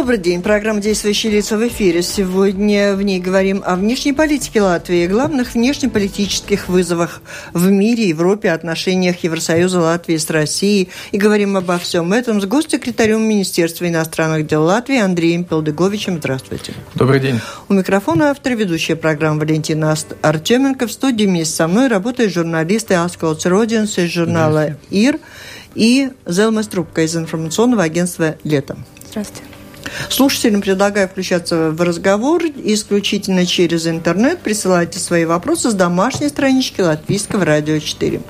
Добрый день. Программа «Действующие лица» в эфире. Сегодня в ней говорим о внешней политике Латвии, главных внешнеполитических вызовах в мире, Европе, отношениях Евросоюза Латвии с Россией. И говорим обо всем этом с госсекретарем Министерства иностранных дел Латвии Андреем Пелдыговичем. Здравствуйте. Добрый день. У микрофона автор ведущая программы Валентина Артеменко. В студии вместе со мной работают журналисты Асколц Родинс из журнала «Ир» и Зелма Струбка из информационного агентства «Лето». Здравствуйте. Слушателям предлагаю включаться в разговор исключительно через интернет. Присылайте свои вопросы с домашней странички Латвийского радио 4.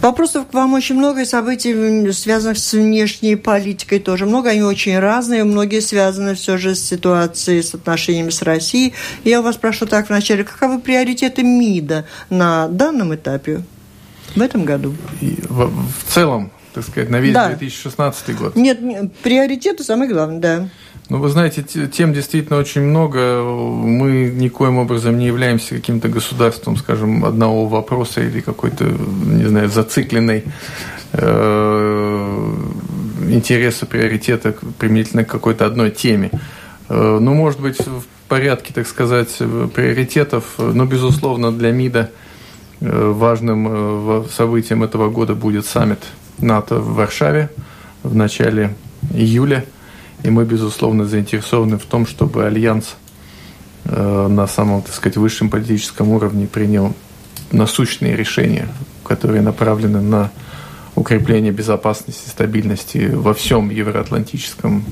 Вопросов к вам очень много, и событий, связанных с внешней политикой, тоже много. Они очень разные, многие связаны все же с ситуацией, с отношениями с Россией. Я у вас прошу так вначале, каковы приоритеты МИДа на данном этапе в этом году? И в, в целом так сказать, на весь да. 2016 год. Нет, приоритеты самое главное, да. Ну, вы знаете, тем действительно очень много. Мы никоим образом не являемся каким-то государством, скажем, одного вопроса или какой-то, не знаю, зацикленной э, интереса, приоритета применительно к какой-то одной теме. Э, ну, может быть, в порядке, так сказать, приоритетов, но, безусловно, для МИДа э, важным э, событием этого года будет саммит НАТО в Варшаве в начале июля. И мы, безусловно, заинтересованы в том, чтобы Альянс э, на самом, так сказать, высшем политическом уровне принял насущные решения, которые направлены на укрепление безопасности и стабильности во всем евроатлантическом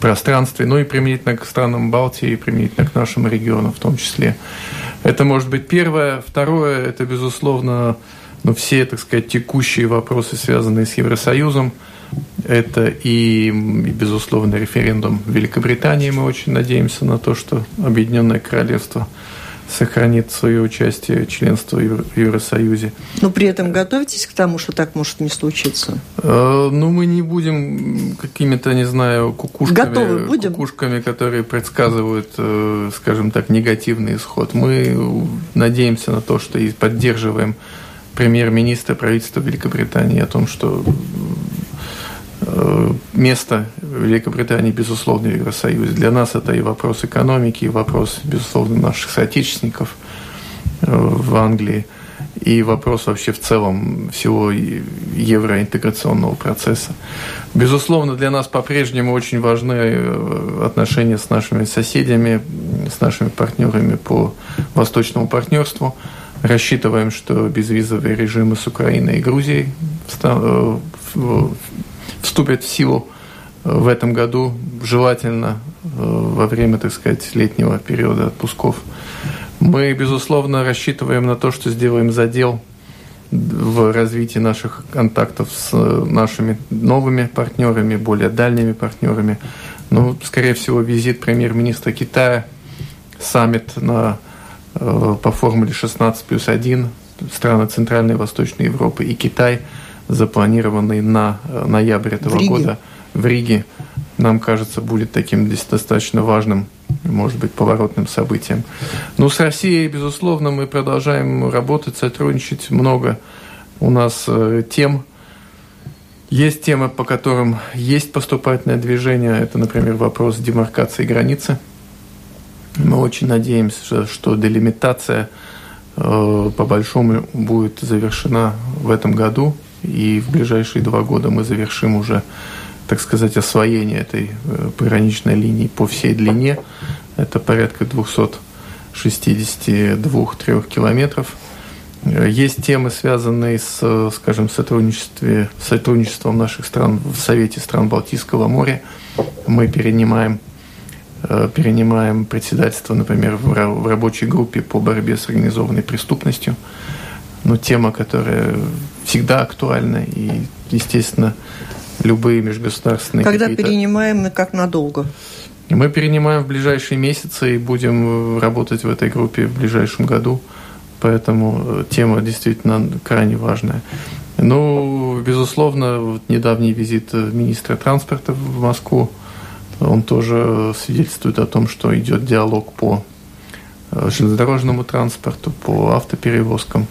пространстве, ну и применительно к странам Балтии, и применительно к нашему региону в том числе. Это может быть первое. Второе, это, безусловно, но все, так сказать, текущие вопросы, связанные с Евросоюзом, это и, безусловно, референдум в Великобритании. Мы очень надеемся на то, что Объединенное Королевство сохранит свое участие, членство в Евросоюзе. Но при этом готовитесь к тому, что так может не случиться? Э, ну, мы не будем какими-то, не знаю, кукушками, Готовы будем? кукушками, которые предсказывают, э, скажем так, негативный исход. Мы надеемся на то, что и поддерживаем премьер-министра правительства Великобритании о том, что э, место Великобритании, безусловно, в Евросоюзе. Для нас это и вопрос экономики, и вопрос, безусловно, наших соотечественников э, в Англии, и вопрос вообще в целом всего евроинтеграционного процесса. Безусловно, для нас по-прежнему очень важны э, отношения с нашими соседями, с нашими партнерами по восточному партнерству – Рассчитываем, что безвизовые режимы с Украиной и Грузией э, вступят в силу э, в этом году, желательно э, во время, так сказать, летнего периода отпусков. Мы, безусловно, рассчитываем на то, что сделаем задел в развитии наших контактов с нашими новыми партнерами, более дальними партнерами. Ну, скорее всего, визит премьер-министра Китая, саммит на по формуле 16 плюс 1 страны Центральной и Восточной Европы и Китай, запланированный на э, ноябрь этого в года в Риге, нам кажется, будет таким достаточно важным, может быть, поворотным событием. Но с Россией, безусловно, мы продолжаем работать, сотрудничать. Много у нас э, тем, есть темы, по которым есть поступательное движение. Это, например, вопрос демаркации границы – мы очень надеемся, что делимитация э, по большому будет завершена в этом году, и в ближайшие два года мы завершим уже, так сказать, освоение этой э, пограничной линии по всей длине. Это порядка 262-3 километров. Есть темы, связанные с, скажем, сотрудничеством наших стран в Совете стран Балтийского моря. Мы перенимаем перенимаем председательство, например, в рабочей группе по борьбе с организованной преступностью. Но тема, которая всегда актуальна и, естественно, любые межгосударственные... Когда перенимаем и как надолго? Мы перенимаем в ближайшие месяцы и будем работать в этой группе в ближайшем году. Поэтому э, тема действительно крайне важная. Ну, безусловно, вот недавний визит министра транспорта в Москву, он тоже свидетельствует о том, что идет диалог по э, железнодорожному транспорту, по автоперевозкам.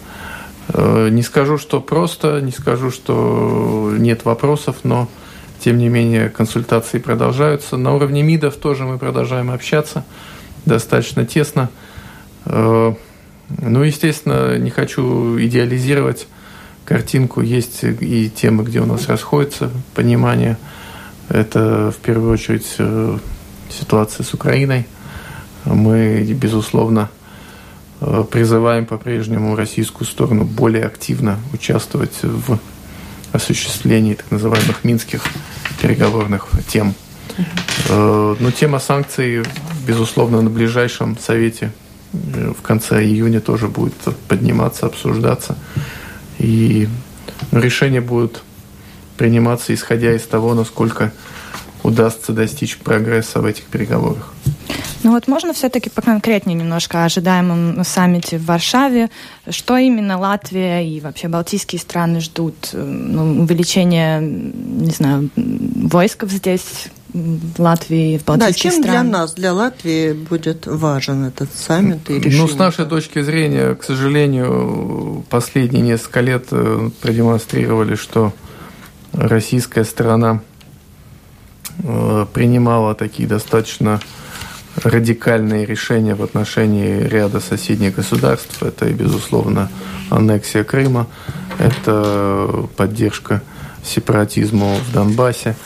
Э, не скажу, что просто, не скажу, что нет вопросов, но тем не менее консультации продолжаются. На уровне МИДов тоже мы продолжаем общаться достаточно тесно. Э, ну, естественно, не хочу идеализировать картинку. Есть и темы, где у нас расходится понимание. Это в первую очередь э, ситуация с Украиной. Мы, безусловно, э, призываем по-прежнему российскую сторону более активно участвовать в осуществлении так называемых минских переговорных тем. Э, но тема санкций, безусловно, на ближайшем совете в конце июня тоже будет подниматься, обсуждаться. И решения будут приниматься, исходя из того, насколько удастся достичь прогресса в этих переговорах. Ну вот можно все-таки поконкретнее немножко о ожидаемом саммите в Варшаве. Что именно Латвия и вообще Балтийские страны ждут? Ну, увеличение, не знаю, войсков здесь, в Латвии, в Балтийских да, чем стран. для нас, для Латвии будет важен этот саммит и решение? Ну, с нашей точки зрения, к сожалению, последние несколько лет э, продемонстрировали, что российская сторона э, принимала такие достаточно радикальные решения в отношении ряда соседних государств. Это и, безусловно, аннексия Крыма, это поддержка сепаратизму в Донбассе,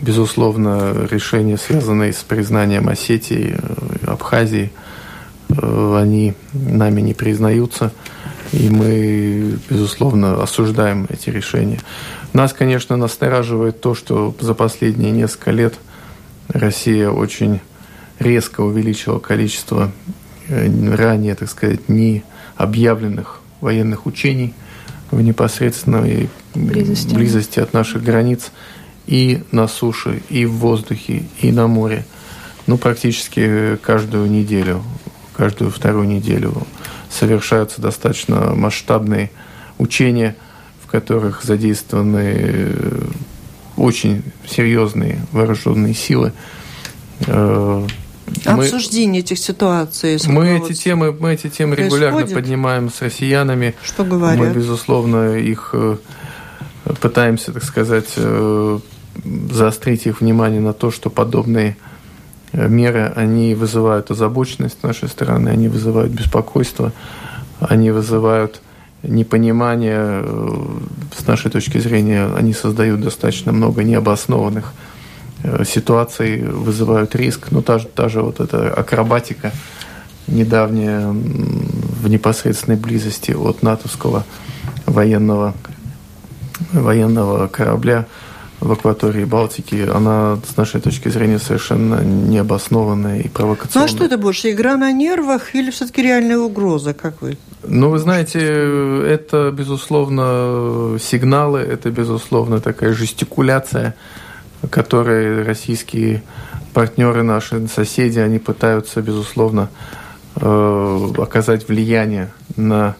безусловно, решения, связанные с признанием Осетии, э, Абхазии, э, они нами не признаются, и мы, безусловно, осуждаем эти решения. Нас, конечно, настораживает то, что за последние несколько лет Россия очень резко увеличила количество э, ранее, так сказать, не объявленных военных учений в непосредственной близости, близости от наших границ и на суше, и в воздухе, и на море. Ну, практически каждую неделю, каждую вторую неделю совершаются достаточно масштабные учения, которых задействованы э, очень серьезные вооруженные силы. Э, мы, Обсуждение этих ситуаций. Мы эти темы, мы эти темы регулярно поднимаем с россиянами. Что говорят? Мы, безусловно, их э, пытаемся, так сказать, заострить их внимание на то, что подобные меры, они вызывают озабоченность с нашей стороны, они вызывают беспокойство, они вызывают непонимание, э, с нашей точки зрения, они создают достаточно много необоснованных э, ситуаций, вызывают риск. Ну, та та же вот эта акробатика недавняя в непосредственной близости от натовского военного, военного корабля – в акватории Балтики, она, с нашей точки зрения, совершенно необоснованная и провокационная. Ну а что это больше, игра на нервах или все-таки реальная угроза, как вы? Ну, вы знаете, это, безусловно, сигналы, это, безусловно, такая жестикуляция, которой российские партнеры, наши соседи, они пытаются, безусловно, э, оказать влияние на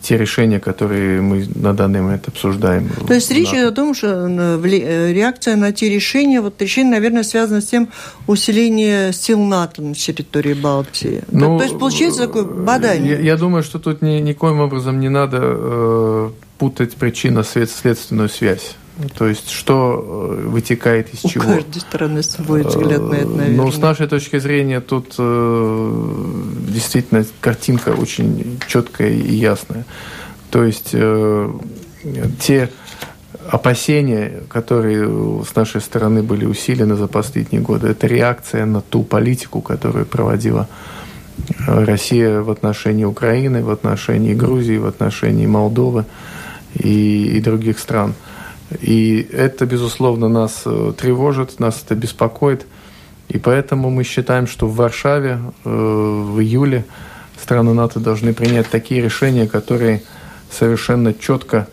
те решения, которые мы на данный момент обсуждаем. То есть речь идет о том, что э, э, реакция на те решения, вот решение, наверное, связано с тем усиление сил НАТО на территории Балтии. Ну, то есть получается такое бадание. Я, я думаю, что тут ни, никоим образом не надо э, путать причинно-следственную связь. То есть, что э, вытекает из У чего? У каждой стороны свой взгляд на это, наверное. Ну, с нашей точки зрения, тут э, действительно картинка очень четкая и ясная. То есть, э, те опасения, которые с нашей стороны были усилены за последние годы, это реакция на ту политику, которую проводила Россия в отношении Украины, в отношении Грузии, в отношении Молдовы и, и других стран – и это, безусловно, нас э, тревожит, нас это беспокоит. И поэтому мы считаем, что в Варшаве э, в июле страны НАТО должны принять такие решения, которые совершенно четко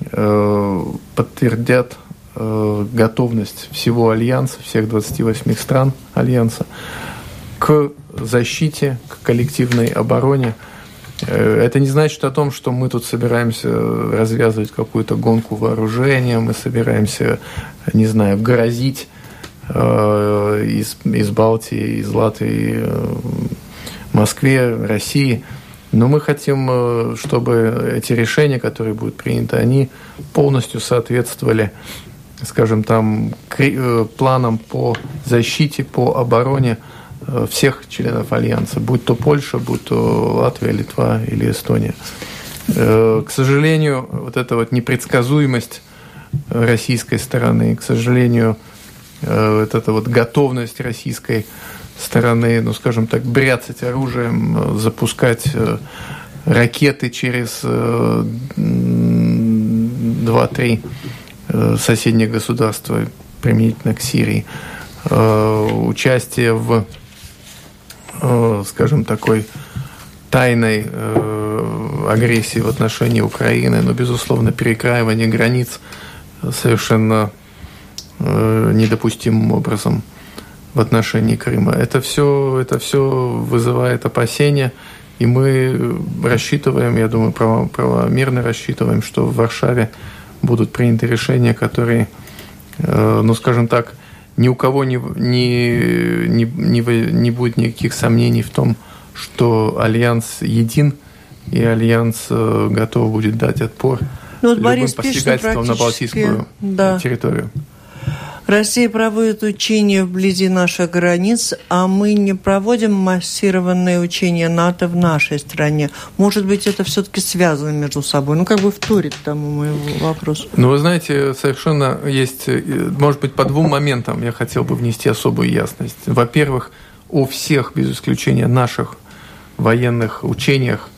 э, подтвердят готовность всего Альянса, всех 28 стран Альянса к защите, к коллективной обороне Это не значит о том, что мы тут собираемся развязывать какую-то гонку вооружения, мы собираемся, не знаю, грозить э, из, из Балтии, из Латвии, э, Москве, России. Но мы хотим, э, чтобы эти решения, которые будут приняты, они полностью соответствовали, скажем, там, планам по защите, по обороне Э, всех членов Альянса, будь то Польша, будь то Латвия, Литва или Эстония. Э, к сожалению, вот эта вот непредсказуемость российской стороны, к сожалению, э, вот эта вот готовность российской стороны, ну, скажем так, бряцать оружием, запускать ракеты через 2-3 соседних государства применительно к Сирии, участие в Э, скажем, такой тайной э, агрессии в отношении Украины, но, безусловно, перекраивание границ совершенно э, недопустимым образом в отношении Крыма. Это все, это все вызывает опасения, и мы рассчитываем, я думаю, право, правомерно рассчитываем, что в Варшаве будут приняты решения, которые, ну, скажем так, ни у кого не, не, не, не, не будет никаких сомнений в том, что Альянс един, и Альянс э, готов будет дать отпор ну, вот любым Борис на Балтийскую да. территорию. Россия проводит учения вблизи наших границ, а мы не проводим массированные учения НАТО в нашей стране. Может быть, это все-таки связано между собой? Ну, как бы вторит тому моему вопросу. Ну, вы знаете, совершенно есть, может быть, по двум моментам я хотел бы внести особую ясность. Во-первых, о всех, без исключения наших военных учениях,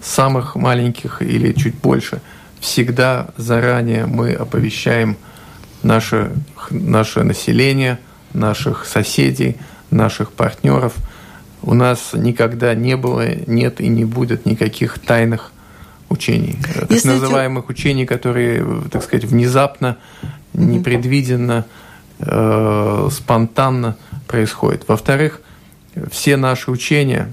самых маленьких или чуть больше, всегда заранее мы оповещаем – наше, наше население, наших соседей, наших партнеров. У нас никогда не было, нет и не будет никаких тайных учений, так Если называемых эти... учений, которые, так сказать, внезапно, непредвиденно, э, спонтанно происходят. Во-вторых, все наши учения,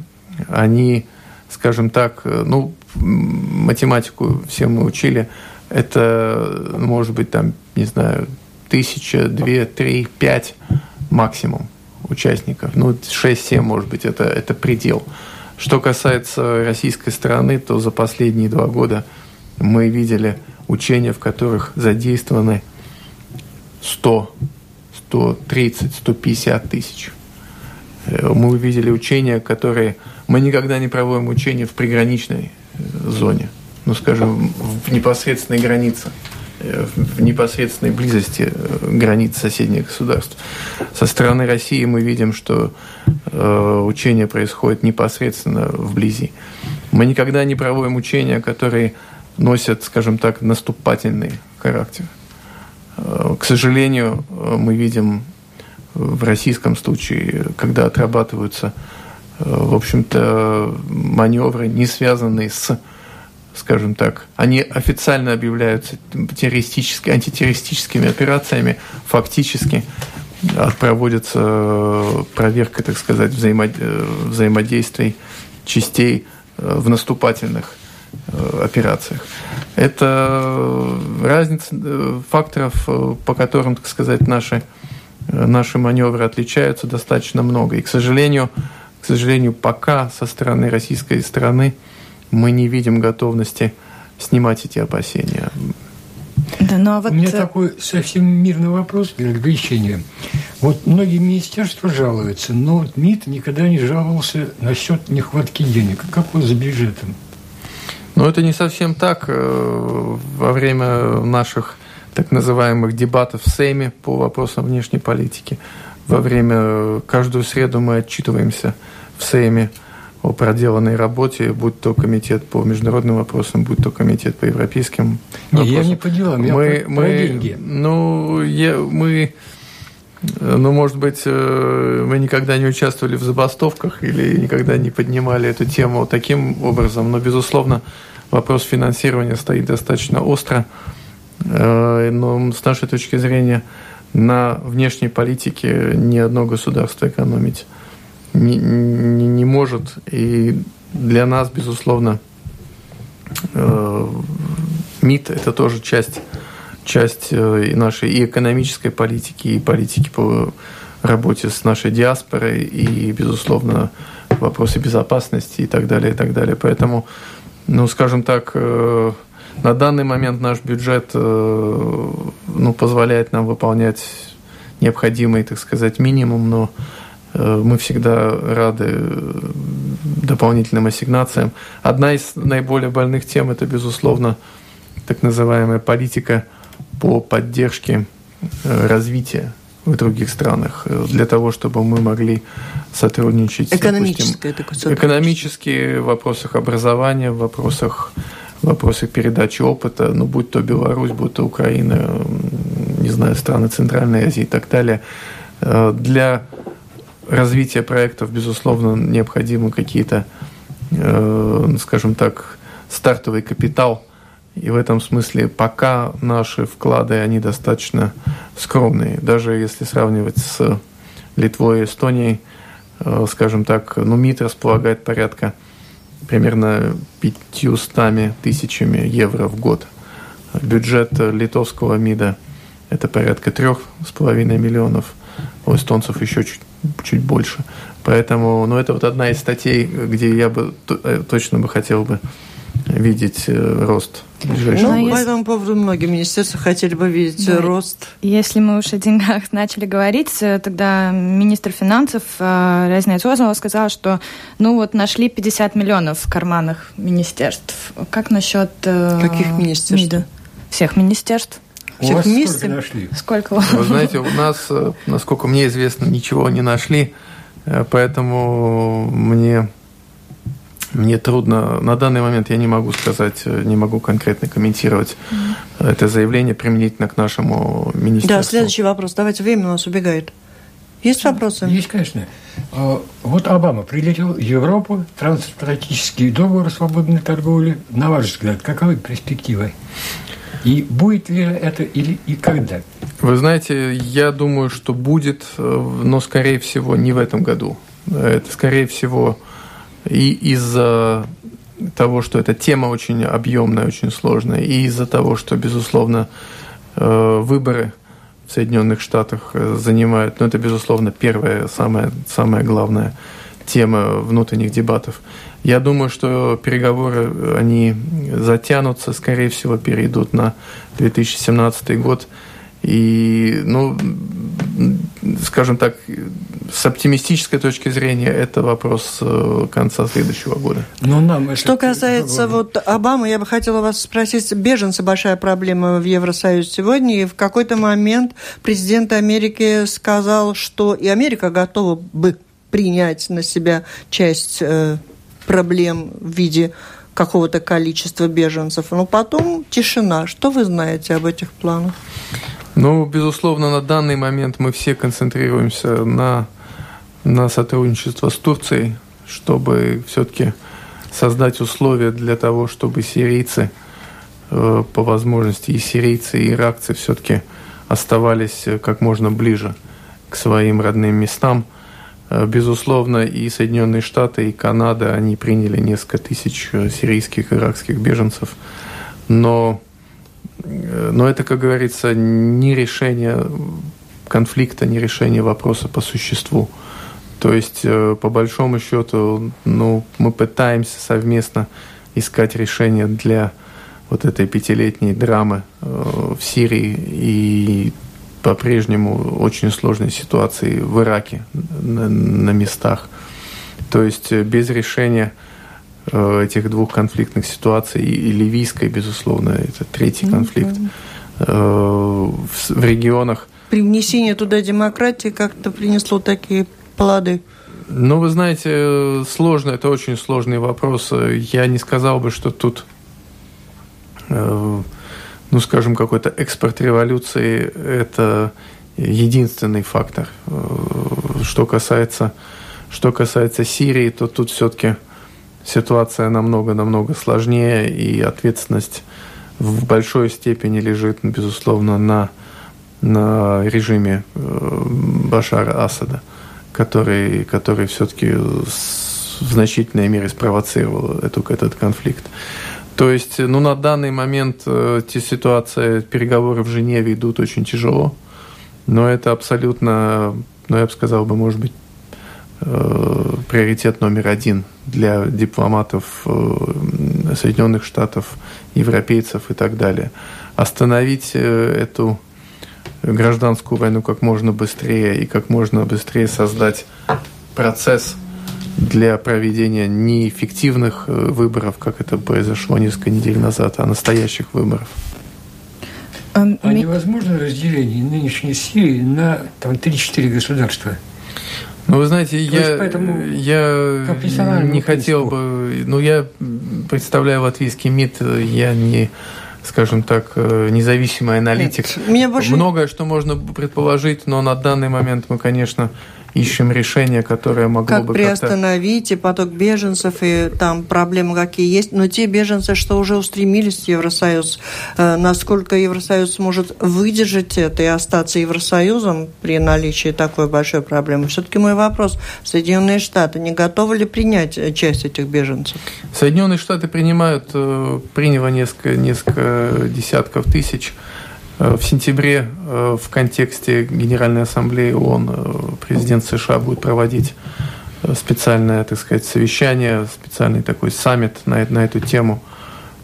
они, скажем так, э, ну, математику все мы учили, это может быть там, не знаю, тысяча, две, три, пять максимум участников. Ну, 6-7, может быть, это, это предел. Что касается российской стороны, то за последние два года мы видели учения, в которых задействованы 100, 130, 150 тысяч. Э, мы увидели учения, которые... Мы никогда не проводим учения в приграничной э, зоне ну, скажем, в непосредственной границе, э, в непосредственной близости э, границ соседних государств. Со стороны России мы видим, что э, учения происходят непосредственно вблизи. Мы никогда не проводим учения, которые носят, скажем так, наступательный характер. Э, к сожалению, мы видим в российском случае, когда отрабатываются, в общем-то, маневры, не связанные с скажем так, они официально объявляются террористическими, антитеррористическими операциями, фактически проводится э, проверка, так сказать, э, взаимодействий частей э, в наступательных операциях. Это разница факторов, по которым, так сказать, наши, наши маневры отличаются достаточно много. И, к сожалению, к сожалению, пока со стороны российской стороны мы не видим готовности снимать эти опасения. Да, ну, а вот... У меня такой совсем мирный вопрос для ограничения. Вот многие министерства жалуются, но вот МИД никогда не жаловался насчет нехватки денег. Как вот с бюджетом? Ну, это не совсем так. Э, во время наших так называемых дебатов в Сейме по вопросам внешней политики, во время каждую среду мы отчитываемся в Сейме о проделанной работе, будь то комитет по международным вопросам, будь то комитет по европейским не, вопросам. Я не по делам, я мы, про, мы, про деньги. Ну, я, мы, ну, может быть, э, мы никогда не участвовали в забастовках или никогда не поднимали эту тему таким образом, но, безусловно, вопрос финансирования стоит достаточно остро. Э, но с нашей точки зрения на внешней политике ни одно государство экономить не, не, не может. И для нас, безусловно, э, МИД – это тоже часть, часть э, нашей и экономической политики, и политики по работе с нашей диаспорой, и, безусловно, вопросы безопасности и так далее, и так далее. Поэтому, ну, скажем так, э, на данный момент наш бюджет э, ну, позволяет нам выполнять необходимый, так сказать, минимум, но мы всегда рады дополнительным ассигнациям. Одна из наиболее больных тем – это, безусловно, так называемая политика по поддержке развития в других странах, для того, чтобы мы могли сотрудничать. Экономическое допустим, Экономические в вопросах образования, в вопросах вопросы передачи опыта, ну, будь то Беларусь, будь то Украина, не знаю, страны Центральной Азии и так далее. Э, для развития проектов, безусловно, необходимы какие-то, э, скажем так, стартовый капитал. И в этом смысле пока наши вклады, они достаточно скромные. Даже если сравнивать с Литвой и Эстонией, э, скажем так, ну, МИД располагает порядка примерно 500 тысячами евро в год. Бюджет литовского МИДа – это порядка трех с половиной миллионов, у эстонцев еще чуть, чуть больше. Поэтому, ну, это вот одна из статей, где я бы э, точно бы хотел бы видеть э, рост ближайшего ну, по этому поводу многие министерства хотели бы видеть да. рост. Если мы уж о деньгах начали говорить, э, тогда министр финансов э, Резнец Озова сказал, что ну вот нашли 50 миллионов в карманах министерств. Как насчет... Каких министерств? МИДа? Всех министерств. У вас вместе? сколько нашли? Сколько? Вы знаете, у нас, насколько мне известно, ничего не нашли, поэтому мне мне трудно, на данный момент я не могу сказать, э, не могу конкретно комментировать mm-hmm. это заявление применительно к нашему министерству. Да, следующий вопрос. Давайте, время у нас убегает. Есть вопросы? Есть, конечно. А, вот Обама прилетел в Европу, трансатлантический договор о свободной торговле. На ваш взгляд, каковы перспективы? И будет ли это или и когда? Вы знаете, я думаю, что будет, э, но, скорее всего, не в этом году. Это, скорее всего, и из-за того, что эта тема очень объемная, очень сложная, и из-за того, что, безусловно, э, выборы в Соединенных Штатах э, занимают, ну, это, безусловно, первая, самая, самая главная тема внутренних дебатов. Я думаю, что переговоры, они затянутся, скорее всего, перейдут на 2017 год. И, ну, скажем так, с оптимистической точки зрения это вопрос э, конца следующего года. Но ну, нам Что касается вот Обамы, я бы хотела вас спросить, беженцы большая проблема в Евросоюзе сегодня, и в какой-то момент президент Америки сказал, что и Америка готова бы принять на себя часть э, проблем в виде какого-то количества беженцев. Но потом тишина. Что вы знаете об этих планах? Ну, безусловно, на данный момент мы все концентрируемся на, на сотрудничество с Турцией, чтобы все-таки создать условия для того, чтобы сирийцы, э, по возможности и сирийцы, и иракцы все-таки оставались как можно ближе к своим родным местам. Э, безусловно, и Соединенные Штаты, и Канада, они приняли несколько тысяч э, сирийских, иракских беженцев. Но но это, как говорится, не решение конфликта, не решение вопроса по существу. То есть, э, по большому счету, ну, мы пытаемся совместно искать решение для вот этой пятилетней драмы э, в Сирии и по-прежнему очень сложной ситуации в Ираке на, на местах. То есть э, без решения Э, этих двух конфликтных ситуаций, и ливийской, безусловно, это третий конфликт, э, в регионах. Привнесение туда демократии как-то принесло такие плоды? Ну, вы знаете, сложно, это очень сложный вопрос. Я не сказал бы, что тут, ну, скажем, какой-то экспорт революции – это единственный фактор. Что касается, что касается Сирии, то тут все-таки ситуация намного-намного сложнее, и ответственность в большой степени лежит, безусловно, на, на режиме э, Башара Асада. который, который все-таки в значительной мере спровоцировал эту, этот конфликт. То есть, ну, на данный момент э, ситуация, переговоры в Женеве идут очень тяжело, но это абсолютно, ну, я бы сказал бы, может быть, э, приоритет номер один для дипломатов э, Соединенных Штатов, европейцев и так далее. Остановить э, эту гражданскую войну как можно быстрее и как можно быстрее создать процесс для проведения неэффективных э, выборов, как это произошло несколько недель назад, а настоящих выборов. А невозможно разделение нынешней Сирии на там, 3-4 государства? Ну, вы знаете, я, я не хотел бы... Ну, я представляю латвийский МИД, я не скажем так, э, независимый аналитик. Нет, меня больше... Многое, что можно предположить, но на данный момент мы, конечно, ищем решение, которое могло как бы приостановить и поток беженцев, и там проблемы какие есть. Но те беженцы, что уже устремились в Евросоюз, э, насколько Евросоюз может выдержать это и остаться Евросоюзом при наличии такой большой проблемы? Все-таки мой вопрос. Соединенные Штаты не готовы ли принять э, часть этих беженцев? Соединенные Штаты принимают, э, приняли несколько, несколько десятков тысяч в сентябре э, в контексте Генеральной Ассамблеи ООН э, президент США будет проводить специальное, так сказать, совещание, специальный такой саммит на, на эту тему,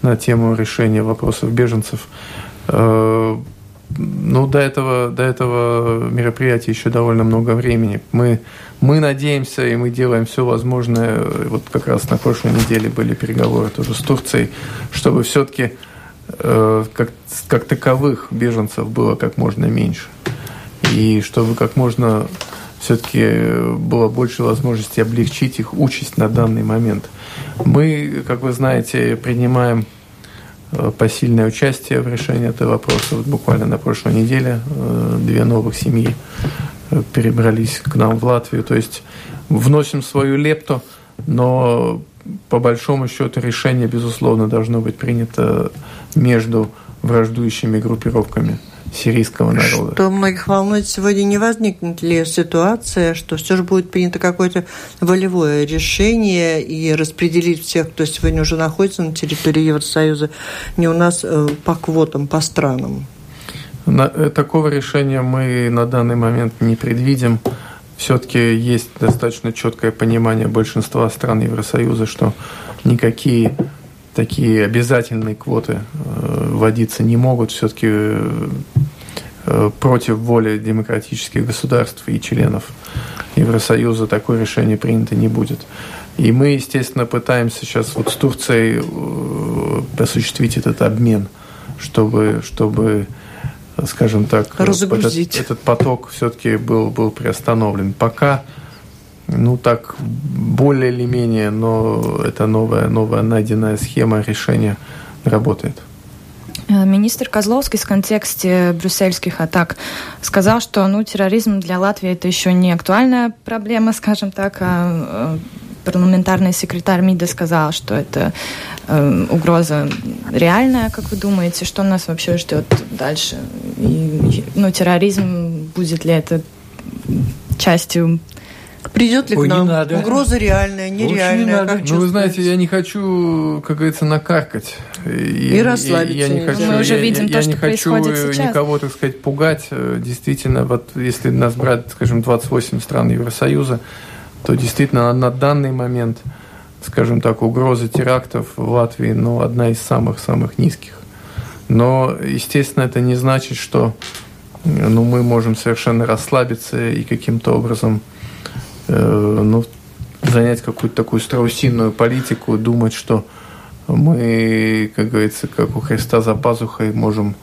на тему решения вопросов беженцев. Ну, до этого, до этого мероприятия еще довольно много времени. Мы, мы надеемся и мы делаем все возможное. Вот как раз на прошлой неделе были переговоры тоже с Турцией, чтобы все-таки Э, как, как таковых беженцев было как можно меньше. И чтобы как можно все-таки было больше возможности облегчить их участь на данный момент. Мы, как вы знаете, принимаем э, посильное участие в решении этого вопроса. Вот буквально на прошлой неделе э, две новых семьи перебрались к нам в Латвию. То есть вносим свою лепту, но по большому счету решение, безусловно, должно быть принято между враждующими группировками сирийского народа. Что многих волнует сегодня, не возникнет ли ситуация, что все же будет принято какое-то волевое решение и распределить всех, кто сегодня уже находится на территории Евросоюза, не у нас э, по квотам, по странам? На, э, такого решения мы на данный момент не предвидим все-таки есть достаточно четкое понимание большинства стран Евросоюза, что никакие такие обязательные квоты э, вводиться не могут. Все-таки э, против воли демократических государств и членов Евросоюза такое решение принято не будет. И мы, естественно, пытаемся сейчас вот с Турцией э, осуществить этот обмен, чтобы, чтобы скажем так, Разгрузить. Этот, этот поток все-таки был, был приостановлен. Пока, ну так, более или менее, но это новая, новая найденная схема решения работает. Э, министр Козловский в контексте брюссельских атак сказал, что ну, терроризм для Латвии это еще не актуальная проблема, скажем так, а э, парламентарный секретарь МИДа сказал, что это э, угроза реальная, как вы думаете, что нас вообще ждет дальше? И, ну, терроризм, будет ли это частью Придет ли Ой, к нам надо. угроза реальная, нереальная? Как ну, вы знаете, я не хочу, как говорится, накаркать. И, и расслабиться. Я, я не хочу, Мы уже видим я, то, я не хочу никого, так сказать, пугать. Действительно, вот если нас брать, скажем, 28 стран Евросоюза, то действительно на данный момент, скажем так, угроза терактов в Латвии ну, одна из самых-самых низких. Но, естественно, это не значит, что ну, мы можем совершенно расслабиться и каким-то образом э, ну, занять какую-то такую страусиную политику, думать, что мы, как говорится, как у Христа за пазухой, можем,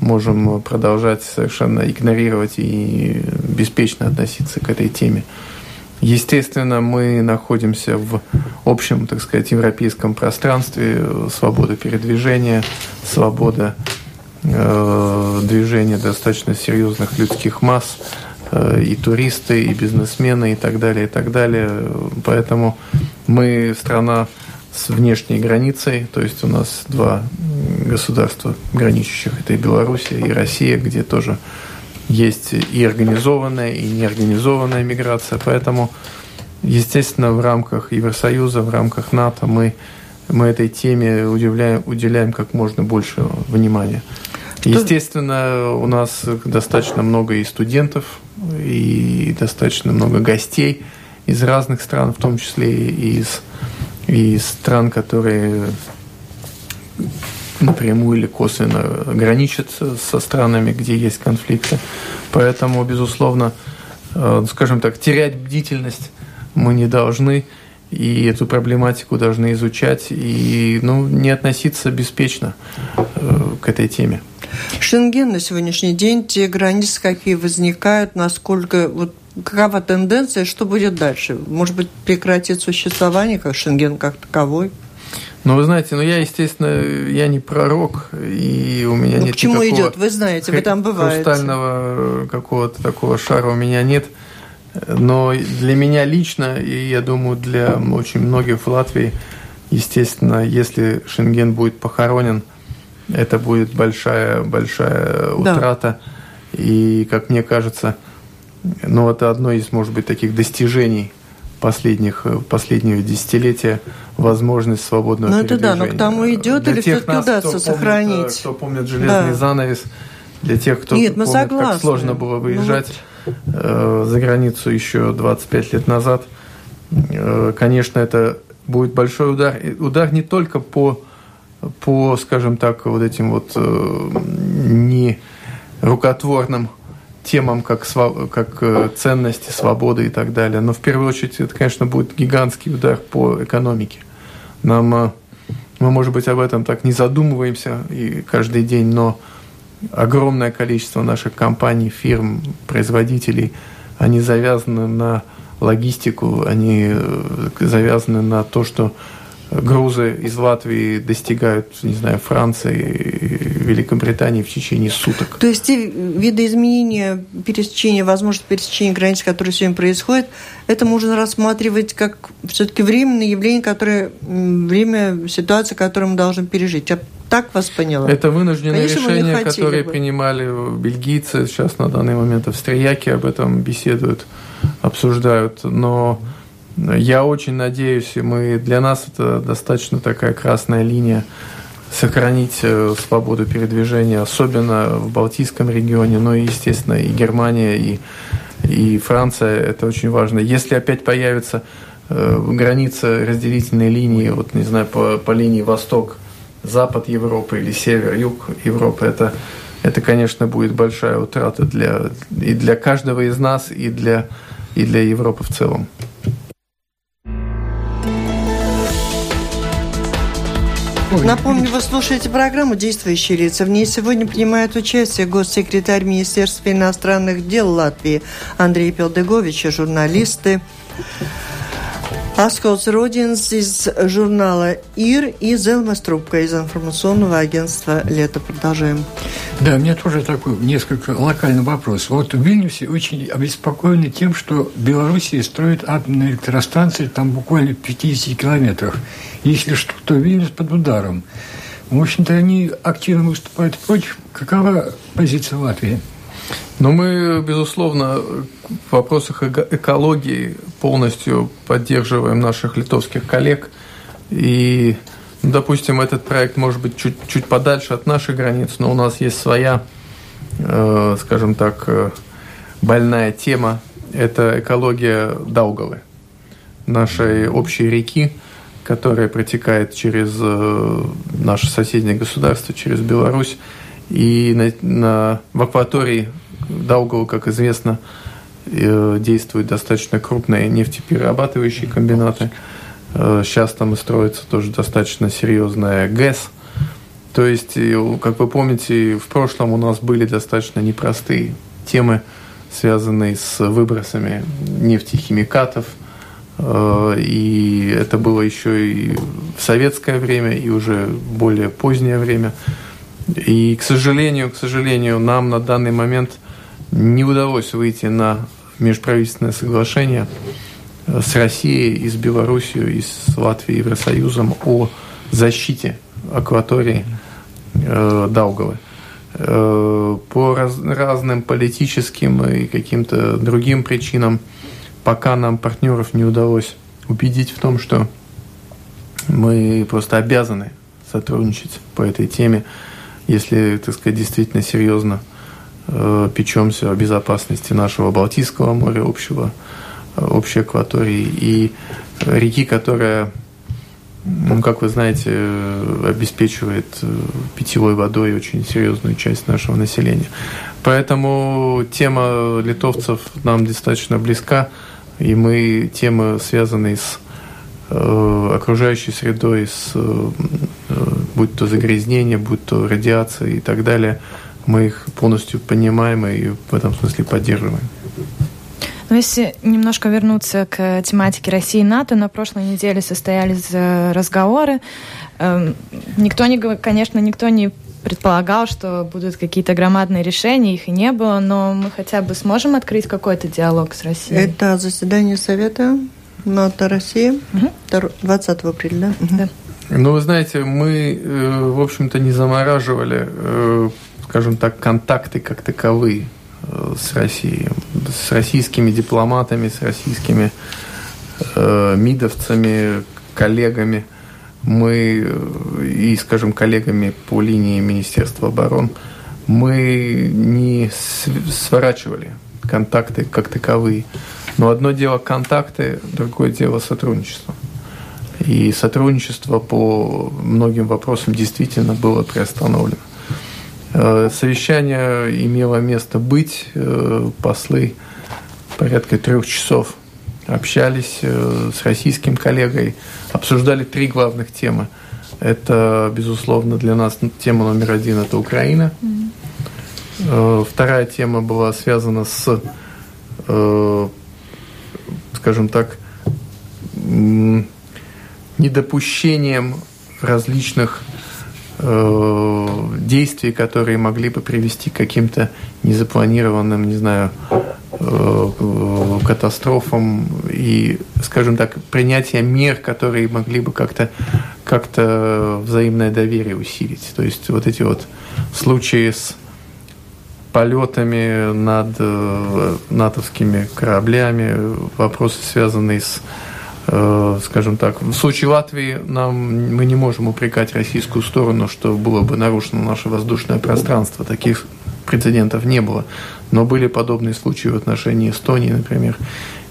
можем продолжать совершенно игнорировать и беспечно относиться к этой теме. Естественно, мы находимся в общем, так сказать, европейском пространстве, свобода передвижения, свобода э, движения достаточно серьезных людских масс, э, и туристы, и бизнесмены, и так далее, и так далее. Поэтому мы страна с внешней границей, то есть у нас два государства граничащих, это и Белоруссия, и Россия, где тоже есть и организованная, и неорганизованная миграция. Поэтому, естественно, в рамках Евросоюза, в рамках НАТО мы, мы этой теме уделяем, уделяем как можно больше внимания. Естественно, у нас достаточно много и студентов, и достаточно много гостей из разных стран, в том числе и из, и из стран, которые напрямую или косвенно граничат со странами, где есть конфликты. Поэтому, безусловно, э, скажем так, терять бдительность мы не должны, и эту проблематику должны изучать, и ну, не относиться беспечно э, к этой теме. Шенген на сегодняшний день, те границы, какие возникают, насколько вот какова тенденция, что будет дальше? Может быть, прекратит существование как Шенген как таковой? Ну, вы знаете, ну я, естественно, я не пророк, и у меня ну, нет к чему идет? Вы знаете, вы там бываете. Хрустального какого-то такого шара у меня нет. Но для меня лично, и я думаю, для очень многих в Латвии, естественно, если Шенген будет похоронен, это будет большая, большая утрата. Да. И, как мне кажется, ну, это одно из, может быть, таких достижений последних, последнего десятилетия возможность свободного ну, это да, но к тому идет для или все-таки удастся кто сохранить? Помнит, кто помнит железный да. занавес, для тех, кто Нет, помнит, согласны. как сложно было ну выезжать ну, вот... э, за границу еще 25 лет назад, э, конечно, это будет большой удар. Удар не только по, по скажем так, вот этим вот э, не рукотворным темам, как, как э, ценности, свободы и так далее. Но в первую очередь это, конечно, будет гигантский удар по экономике. Нам, э, мы, может быть, об этом так не задумываемся и каждый день, но огромное количество наших компаний, фирм, производителей, они завязаны на логистику, они э, завязаны на то, что грузы из Латвии достигают, не знаю, Франции, Великобритании в течение суток. То есть те виды изменения пересечения, возможность пересечения границ, которые сегодня происходят, это можно рассматривать как все-таки временное явление, которое время, ситуация, которую мы должны пережить. Я так вас поняла? Это вынужденное Конечно, решение, которое бы. принимали бельгийцы. Сейчас на данный момент австрияки об этом беседуют, обсуждают. Но я очень надеюсь, и мы, для нас это достаточно такая красная линия, сохранить э, свободу передвижения, особенно в Балтийском регионе, но, и, естественно, и Германия, и, и Франция, это очень важно. Если опять появится э, граница разделительной линии, вот, не знаю, по, по линии восток, запад Европы или север, юг Европы, это, это, конечно, будет большая утрата для, и для каждого из нас, и для, и для Европы в целом. Напомню, вы слушаете программу «Действующие лица». В ней сегодня принимает участие госсекретарь Министерства иностранных дел Латвии Андрей Пелдегович и журналисты Асколс Родинс из журнала «Ир» и Зелма Струбка из информационного агентства «Лето». Продолжаем. Да, у меня тоже такой несколько локальный вопрос. Вот в Вильнюсе очень обеспокоены тем, что Белоруссия строит атомные электростанции там буквально в 50 километрах. Если что, то Вильнюс под ударом. В общем-то, они активно выступают против. Какова позиция Латвии? Но мы, безусловно, в вопросах экологии полностью поддерживаем наших литовских коллег. И, ну, допустим, этот проект может быть чуть, чуть подальше от наших границ, но у нас есть своя, э, скажем так, э, больная тема. Это экология Даугавы, нашей общей реки, которая протекает через э, наше соседнее государство, через Беларусь. И на, на, в акватории Даугава, как известно, э, действуют достаточно крупные нефтеперерабатывающие комбинаты. Э, сейчас там строится тоже достаточно серьезная ГЭС. То есть, как вы помните, в прошлом у нас были достаточно непростые темы, связанные с выбросами нефтехимикатов. Э, и это было еще и в советское время, и уже более позднее время. И, к сожалению, к сожалению, нам на данный момент не удалось выйти на межправительственное соглашение э, с Россией и с Белоруссией, и с Латвией, и Евросоюзом о защите акватории э, Даугавы. по раз, разным политическим и каким-то другим причинам, пока нам партнеров не удалось убедить в том, что мы просто обязаны сотрудничать по этой теме, если, так сказать, действительно серьезно э, печемся о безопасности нашего Балтийского моря, общего, э, общей акватории и реки, которая, ну, как вы знаете, э, обеспечивает э, питьевой водой очень серьезную часть нашего населения. Поэтому тема литовцев нам достаточно близка, и мы темы, связанные с Э, окружающей средой, с, э, будь то загрязнение, будь то радиация и так далее, мы их полностью понимаем и в этом смысле поддерживаем. Но если немножко вернуться к тематике России и НАТО, на прошлой неделе состоялись э, разговоры. Эм, никто не, конечно, никто не предполагал, что будут какие-то громадные решения, их и не было, но мы хотя бы сможем открыть какой-то диалог с Россией. Это заседание Совета НАТО России, угу. 20 апреля, да? да. Ну, вы знаете, мы, э, в общем-то, не замораживали, э, скажем так, контакты как таковые э, с Россией, с российскими дипломатами, с российскими мидовцами, коллегами. Мы и, скажем, коллегами по линии Министерства обороны, мы не сворачивали контакты как таковые. Но одно дело контакты, другое дело сотрудничество. И сотрудничество по многим вопросам действительно было приостановлено. Э, совещание имело место быть, э, послы порядка трех часов общались э, с российским коллегой, обсуждали три главных темы. Это, безусловно, для нас тема номер один – это Украина. Mm-hmm. Вторая тема была связана с скажем так, недопущением различных действий, которые могли бы привести к каким-то незапланированным, не знаю, э, катастрофам и, скажем так, принятие мер, которые могли бы как-то как взаимное доверие усилить. То есть вот эти вот случаи с полетами над э, натовскими кораблями, вопросы, связанные с, э, скажем так, в случае Латвии нам, мы не можем упрекать российскую сторону, что было бы нарушено наше воздушное пространство. Таких прецедентов не было. Но были подобные случаи в отношении Эстонии, например,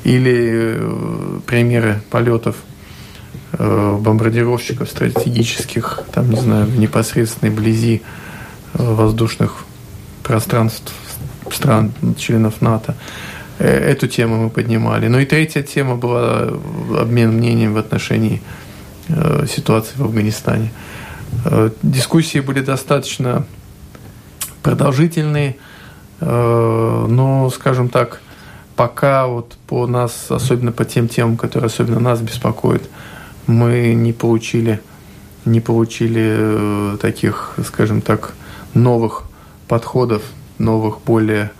или э, примеры полетов бомбардировщиков стратегических, там, не знаю, в непосредственной близи воздушных пространств стран, членов НАТО. Э, эту тему мы поднимали. Ну и третья тема была обмен мнением в отношении э, ситуации в Афганистане. Э, дискуссии были достаточно продолжительные, но, скажем так, пока вот по нас, особенно по тем темам, которые особенно нас беспокоят, мы не получили, не получили таких, скажем так, новых подходов, новых, более,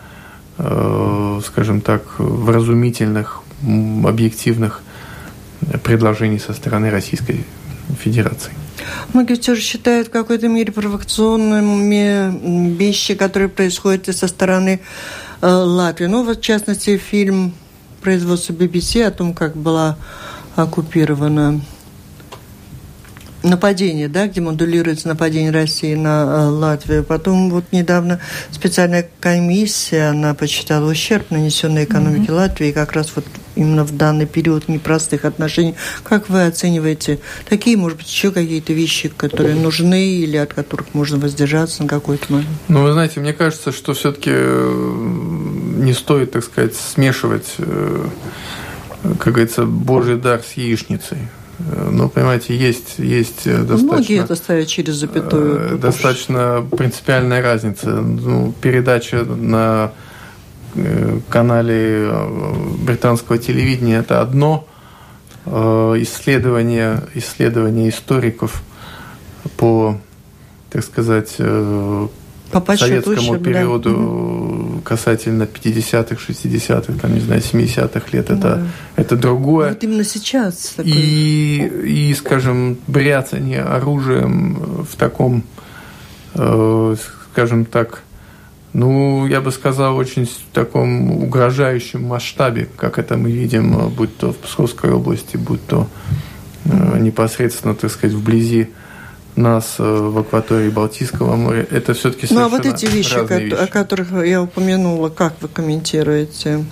скажем так, вразумительных, объективных предложений со стороны Российской Федерации. Многие все же считают в какой-то мере провокационными вещи, которые происходят со стороны э, Латвии. Ну, вот, в частности, фильм производства BBC о том, как была оккупирована нападение, да, где модулируется нападение России на э, Латвию. Потом вот недавно специальная комиссия, она посчитала ущерб, нанесенный экономике mm-hmm. Латвии, как раз вот именно в данный период непростых отношений. Как вы оцениваете такие, может быть, еще какие-то вещи, которые нужны или от которых можно воздержаться на какой-то момент? Ну, вы знаете, мне кажется, что все-таки э, не стоит, так сказать, смешивать, э, как говорится, Божий дар с яичницей. Ну, понимаете, есть, есть э, достаточно... Многие это ставят через запятую. Э, достаточно принципиальная разница. Ну, передача на э, канале британского телевидения – это одно, исследование, исследование историков по, так сказать, по советскому ущерб, периоду да. касательно 50-х, 60-х, там, не знаю, 70-х лет, да. это, это другое. Вот именно сейчас. Такое. И, и, скажем, бряцание оружием в таком скажем так, ну, я бы сказал, очень в таком угрожающем масштабе, как это мы видим, будь то в Псковской области, будь то непосредственно, так сказать, вблизи нас в акватории Балтийского моря, это все-таки Ну, а вот эти вещи, вещи, о которых я упомянула, как вы комментируете?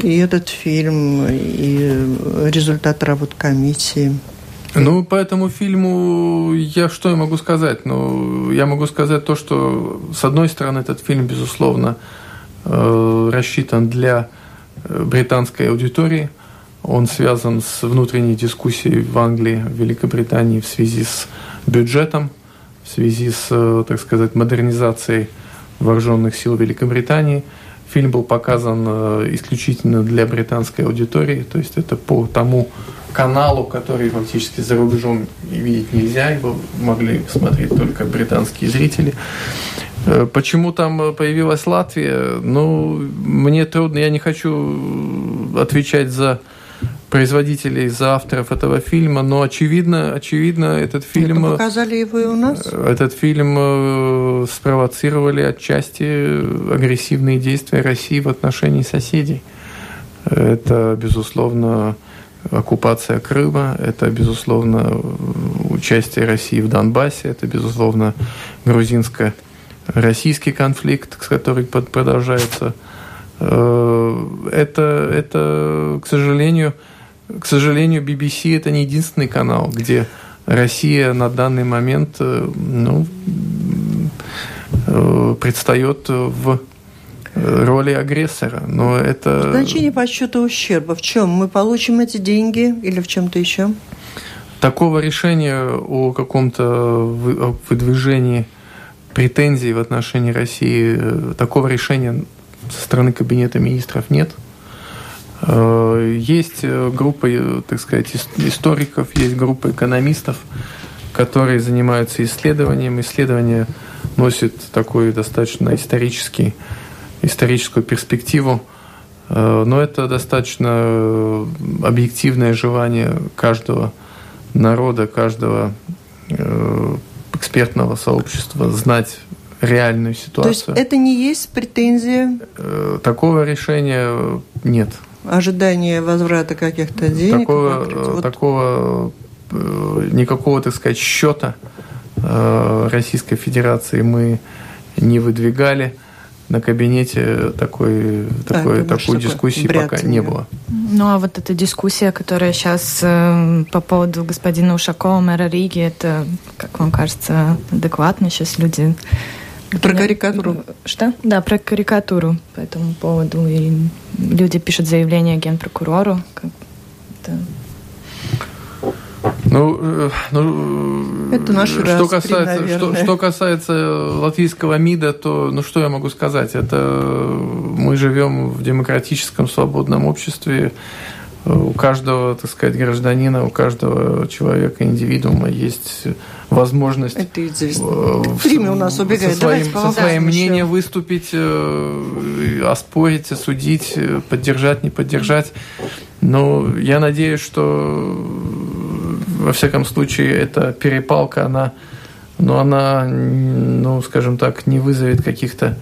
И этот фильм, и результат работы комиссии. Ну, по этому фильму я что я могу сказать? Ну, я могу сказать то, что, с одной стороны, этот фильм, безусловно, э, рассчитан для э, британской аудитории. Он связан с внутренней дискуссией в Англии, в Великобритании в связи с бюджетом, в связи с, э, так сказать, модернизацией вооруженных сил Великобритании – Фильм был показан э, исключительно для британской аудитории, то есть это по тому каналу, который фактически за рубежом видеть нельзя, его могли смотреть только британские зрители. Э, почему там появилась Латвия? Ну, мне трудно, я не хочу отвечать за производителей, за авторов этого фильма, но очевидно, очевидно, этот фильм... Это показали его и у нас? Этот фильм э, спровоцировали отчасти агрессивные действия России в отношении соседей. Это, безусловно, оккупация Крыма, это, безусловно, участие России в Донбассе, это, безусловно, грузинско-российский конфликт, который продолжается. Э, это, это, к сожалению, к сожалению, BBC это не единственный канал, где Россия на данный момент э, ну, э, предстает в роли агрессора. Но это... Значение подсчета ущерба в чем? Мы получим эти деньги или в чем-то еще? Такого решения о каком-то выдвижении претензий в отношении России, э, такого решения со стороны Кабинета министров нет – Э, есть э, группа, э, так сказать, историков, есть группа экономистов, которые занимаются исследованием. Исследование носит такую достаточно исторический, историческую перспективу, но это достаточно объективное желание каждого народа, каждого экспертного сообщества знать реальную ситуацию. То есть это не есть претензия? Такого решения нет ожидание возврата каких-то денег? Такого, вот. такого э, никакого, так сказать, счета э, Российской Федерации мы не выдвигали. На кабинете такой, такой, да, такой дискуссии пока не было. Ну а вот эта дискуссия, которая сейчас э, по поводу господина Ушакова, мэра Риги, это, как вам кажется, адекватно? Сейчас люди про карикатуру. Что? Да, про карикатуру по этому поводу. И люди пишут заявление генпрокурору. Это... Ну, э, ну, это наш что касается, что, что касается латвийского МИДа, то, ну, что я могу сказать? Это мы живем в демократическом свободном обществе. У каждого, так сказать, гражданина, у каждого человека, индивидуума есть возможность Это время у нас убегает. со своим, со своим мнением выступить, э, оспорить, осудить, э, поддержать, не поддержать. Но я надеюсь, что во всяком случае эта перепалка, она, но она, ну, скажем так, не вызовет каких-то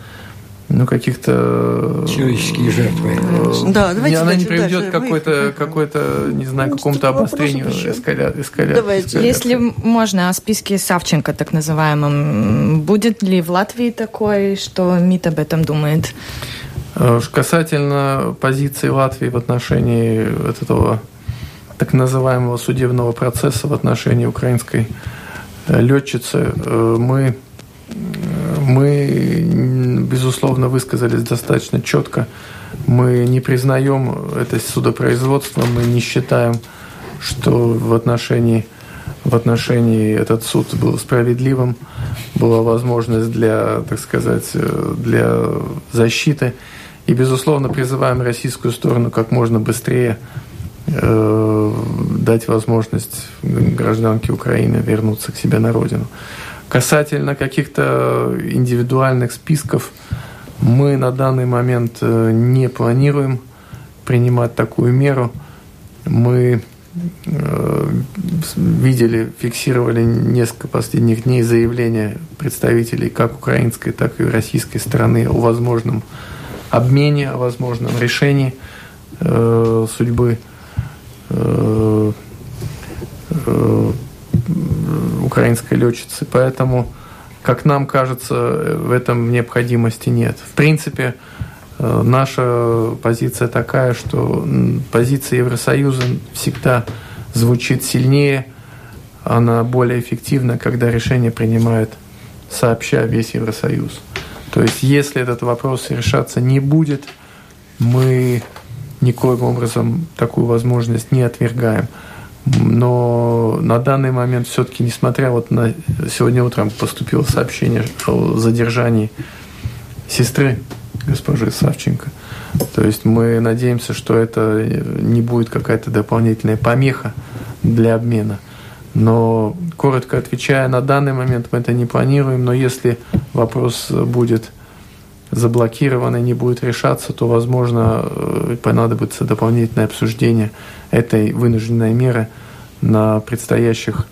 ну, каких-то... Человеческие жертвы. Да, давайте Она не приведет к какой-то, какой-то, не знаю, ну, какому-то обострению эскаля... эскаля... Давайте. Если можно о списке Савченко, так называемом, будет ли в Латвии такой, что МИД об этом думает? Э, касательно позиции Латвии в отношении этого так называемого судебного процесса в отношении украинской э, летчицы, э, мы мы, безусловно, высказались достаточно четко. Мы не признаем это судопроизводство, мы не считаем, что в отношении, в отношении этот суд был справедливым, была возможность для, так сказать, для защиты. И, безусловно, призываем российскую сторону как можно быстрее э, дать возможность гражданке Украины вернуться к себе на родину. Касательно каких-то индивидуальных списков, мы на данный момент э, не планируем принимать такую меру. Мы видели, фиксировали несколько последних дней заявления представителей как украинской, так и российской стороны о возможном обмене, о возможном решении э, судьбы э, э, украинской летчицы. Поэтому, как нам кажется, в этом необходимости нет. В принципе, э, наша позиция такая, что позиция Евросоюза всегда звучит сильнее, она более эффективна, когда решение принимает сообща весь Евросоюз. То есть, если этот вопрос решаться не будет, мы никоим образом такую возможность не отвергаем. Но на данный момент все-таки, несмотря вот на... Сегодня утром поступило сообщение о задержании сестры госпожи Савченко. То есть мы надеемся, что это не будет какая-то дополнительная помеха для обмена. Но, коротко отвечая, на данный момент мы это не планируем, но если вопрос будет заблокирован и не будет решаться, то, возможно, э, понадобится дополнительное обсуждение этой вынужденной меры на предстоящих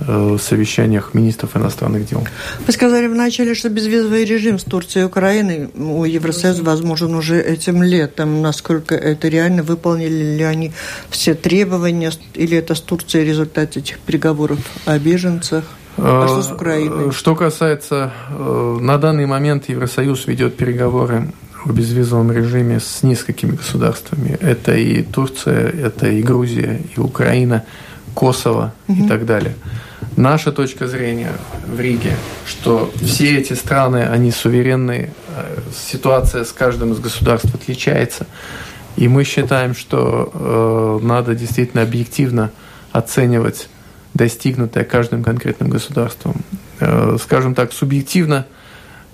Э, совещаниях министров иностранных дел. Вы сказали вначале, что безвизовый режим с Турцией и Украиной у Евросоюза возможен уже этим летом. Насколько это реально? Выполнили ли они все требования? Или это с Турцией результат этих переговоров о беженцах? А что с Украиной? Э, что касается... Э, на данный момент Евросоюз ведет переговоры о безвизовом режиме с несколькими государствами. Это и Турция, это и Грузия, и Украина – Косово угу. и так далее. Наша точка зрения в Риге, что все эти страны, они суверенные, э, ситуация с каждым из государств отличается, и мы считаем, что э, надо действительно объективно оценивать достигнутое каждым конкретным государством. Э, скажем так, субъективно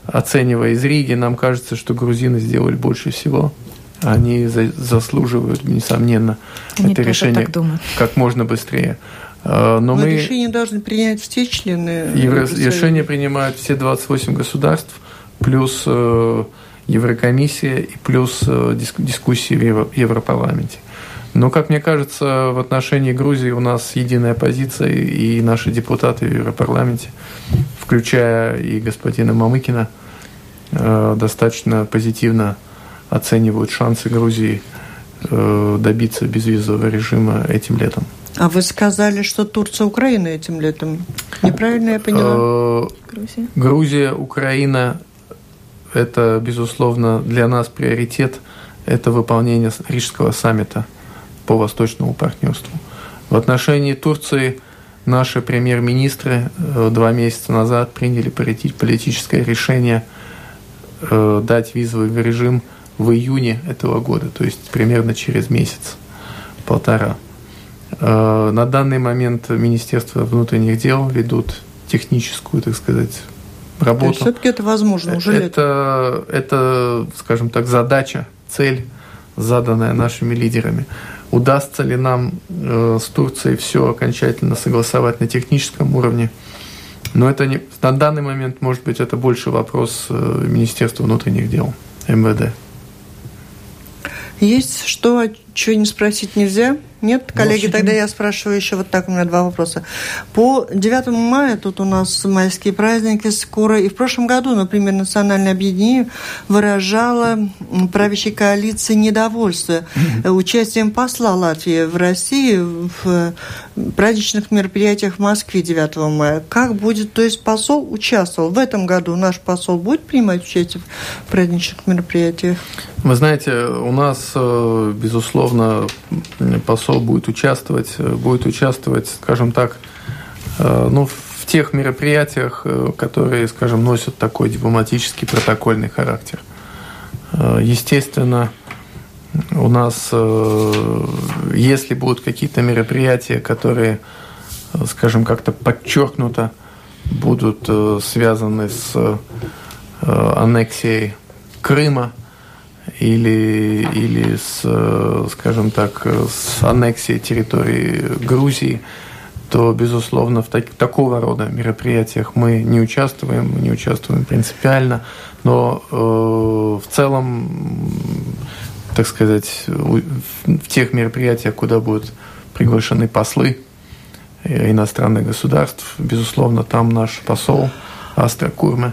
оценивая из Риги, нам кажется, что грузины сделали больше всего они за, заслуживают, несомненно, они это решение как можно быстрее. А, но, Но мы... решение должны принять все члены. Евро... Решение принимают все 28 государств, плюс э, Еврокомиссия и плюс э, дискуссии в Евро... Европарламенте. Но, как мне кажется, в отношении Грузии у нас единая позиция, и наши депутаты в Европарламенте, включая и господина Мамыкина, э, достаточно позитивно оценивают шансы Грузии э, добиться безвизового режима этим летом. А вы сказали, что Турция, Украина этим летом. Неправильно я поняла? Э, Грузия. Грузия, Украина – это, безусловно, для нас приоритет. Это выполнение Рижского саммита по восточному партнерству. В отношении Турции наши премьер-министры э, два месяца назад приняли политическое решение дать визовый режим – в июне этого года, то есть примерно через месяц, полтора. Э, на данный момент Министерство внутренних дел ведут техническую, так сказать, работу. все-таки это возможно уже это, это, скажем так, задача, цель, заданная нашими лидерами. Удастся ли нам э, с Турцией все окончательно согласовать на техническом уровне? Но это не, на данный момент, может быть, это больше вопрос э, Министерства внутренних дел, МВД. Есть что, что не спросить нельзя? Нет, коллеги, ну, тогда я спрашиваю еще вот так, у меня два вопроса. По 9 мая, тут у нас майские праздники скоро, и в прошлом году, например, Национальное объединение выражало правящей коалиции недовольство участием посла Латвии в России в праздничных мероприятиях в Москве 9 мая. Как будет, то есть посол участвовал в этом году, наш посол будет принимать участие в праздничных мероприятиях? Вы знаете, у нас, э, безусловно, посол будет участвовать, э, будет участвовать, скажем так, э, ну, в тех мероприятиях, которые, скажем, носят такой дипломатический протокольный характер. Естественно, у нас, если будут какие-то мероприятия, которые, скажем, как-то подчеркнуто будут связаны с аннексией Крыма, или, или с, скажем так, с аннексией территории Грузии, то, безусловно, в так, такого рода мероприятиях мы не участвуем, не участвуем принципиально, но э, в целом, так сказать, в тех мероприятиях, куда будут приглашены послы иностранных государств. Безусловно, там наш посол Астра Курме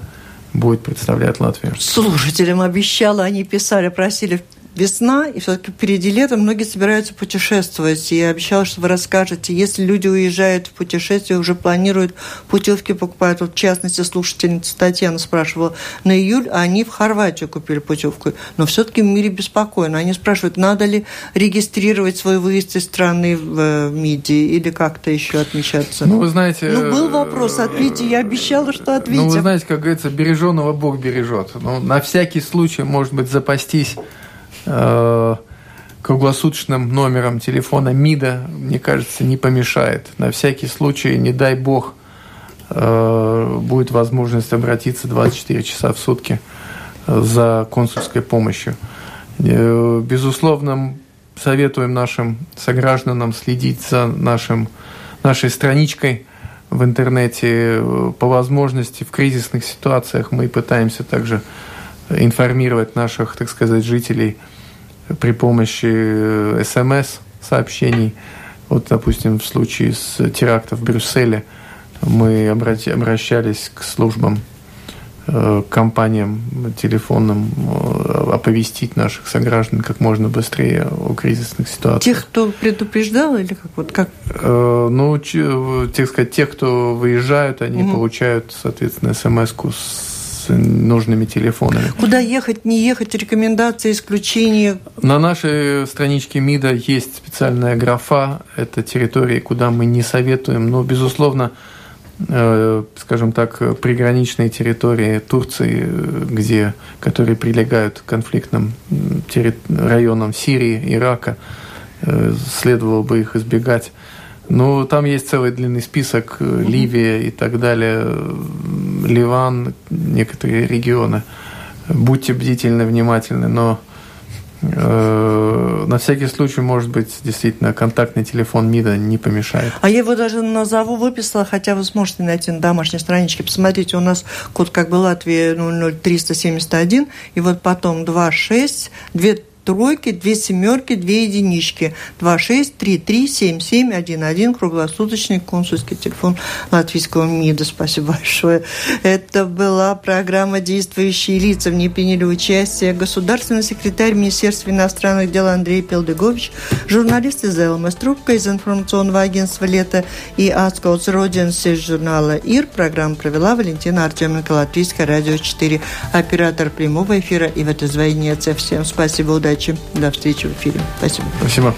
будет представлять Латвию. Слушателям обещала, они писали, просили весна, и все-таки впереди лето, многие собираются путешествовать. И я обещала, что вы расскажете, если люди уезжают в путешествие, уже планируют путевки, покупают. Вот, в частности, слушательница Татьяна спрашивала на июль, а они в Хорватию купили путевку. Но все-таки в мире беспокойно. Они спрашивают, надо ли регистрировать свой выезд из страны в э, МИДи или как-то еще отмечаться. Ну, вы знаете... Ну, был вопрос, ответьте, я обещала, что ответим. Ну, вы знаете, как говорится, береженого Бог бережет. Ну, на всякий случай, может быть, запастись Э, круглосуточным номером телефона МИДа, мне кажется, не помешает. На всякий случай, не дай бог, э, будет возможность обратиться 24 часа в сутки за консульской помощью. Э, безусловно, советуем нашим согражданам следить за нашим, нашей страничкой в интернете. По возможности в кризисных ситуациях мы пытаемся также информировать наших, так сказать, жителей при помощи э, СМС-сообщений. Вот, допустим, в случае с терактом в Брюсселе мы обращались к службам, э, к компаниям телефонным, э, оповестить наших сограждан как можно быстрее о кризисных ситуациях. Тех, кто предупреждал или как? Вот как? Ну, тех, сказать, тех, кто выезжают, они угу. получают, соответственно, смс-ку с нужными телефонами. Куда ехать, не ехать, рекомендации, исключения? На нашей страничке МИДа есть специальная графа. Это территории, куда мы не советуем. Но, безусловно, э, скажем так, приграничные территории Турции, где, которые прилегают к конфликтным районам Сирии, Ирака, э, следовало бы их избегать. Ну, там есть целый длинный список, э, Ливия и так далее, Ливан, некоторые регионы. Будьте бдительны, внимательны, но э, на всякий случай, может быть, действительно, контактный телефон МИДа не помешает. А я его даже назову, выписала, хотя вы сможете найти на домашней страничке. Посмотрите, у нас код как бы Латвия 00371, и вот потом 26, 2 тройки, две семерки, две единички. 26337711, круглосуточный консульский телефон латвийского МИДа. Спасибо большое. Это была программа «Действующие лица». В ней приняли участие государственный секретарь Министерства иностранных дел Андрей Пелдегович, журналист из ЛМС Трубка из информационного агентства «Лето» и Ацкоуц Родинс из журнала «Ир». Программу провела Валентина Артеменко, Латвийское радио 4, оператор прямого эфира и в это звонение. Всем спасибо, удачи удачи. До встречи в эфире. Спасибо. Спасибо.